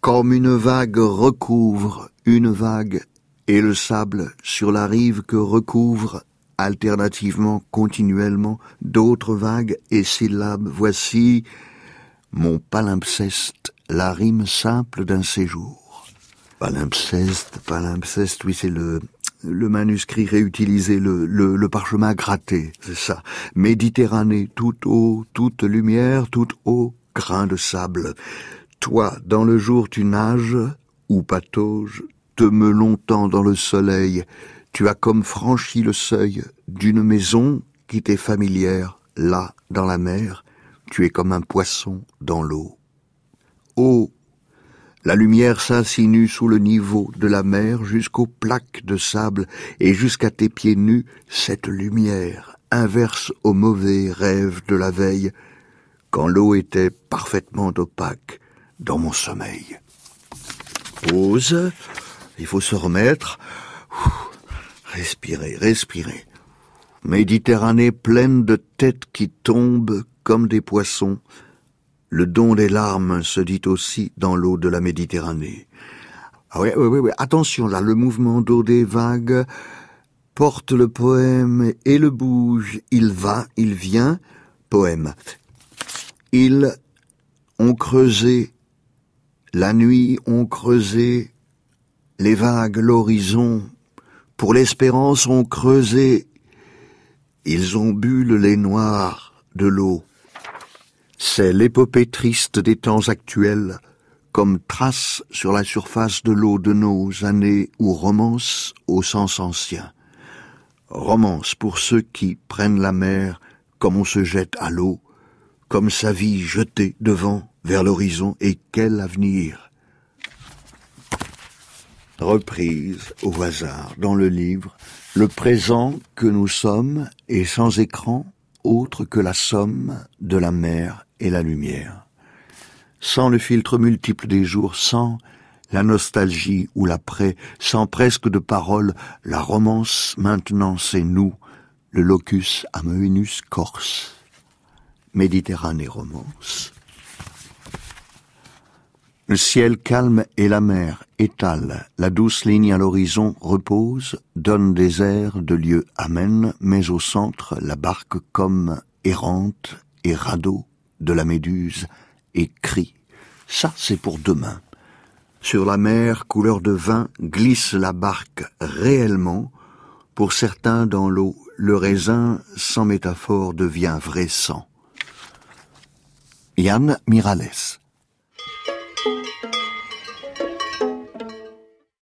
Comme une vague recouvre une vague et le sable sur la rive que recouvre alternativement, continuellement, d'autres vagues et syllabes, voici mon palimpseste, la rime simple d'un séjour. Palimpseste, palimpseste, oui, c'est le, le manuscrit réutilisé, le, parchemin gratté, c'est ça. Méditerranée, tout haut, toute lumière, tout haut, grain de sable. Toi, dans le jour tu nages, ou patauges, te me longtemps dans le soleil, tu as comme franchi le seuil d'une maison qui t'est familière, là, dans la mer, tu es comme un poisson dans l'eau. La lumière s'insinue sous le niveau de la mer jusqu'aux plaques de sable et jusqu'à tes pieds nus, cette lumière inverse aux mauvais rêves de la veille, quand l'eau était parfaitement opaque dans mon sommeil. Pause, il faut se remettre, respirer, respirer. Méditerranée pleine de têtes qui tombent comme des poissons, le don des larmes se dit aussi dans l'eau de la Méditerranée. Ah oui, oui, oui, attention là, le mouvement d'eau des vagues porte le poème et le bouge. Il va, il vient, poème. Ils ont creusé, la nuit ont creusé, les vagues, l'horizon, pour l'espérance ont creusé, ils ont bu le lait noir de l'eau. C'est l'épopée triste des temps actuels, comme trace sur la surface de l'eau de nos années ou romance au sens ancien. Romance pour ceux qui prennent la mer comme on se jette à l'eau, comme sa vie jetée devant vers l'horizon et quel avenir. Reprise au hasard dans le livre, le présent que nous sommes est sans écran autre que la somme de la mer et la lumière. Sans le filtre multiple des jours, sans la nostalgie ou l'après, sans presque de paroles, la romance maintenant c'est nous, le locus amoenus corse. Méditerranée romance. Le ciel calme et la mer étale, la douce ligne à l'horizon repose, donne des airs de lieux amènes, mais au centre la barque comme errante et radeau de la méduse et crie. Ça, c'est pour demain. Sur la mer, couleur de vin, glisse la barque réellement. Pour certains, dans l'eau, le raisin, sans métaphore, devient vrai sang. Yann Miralles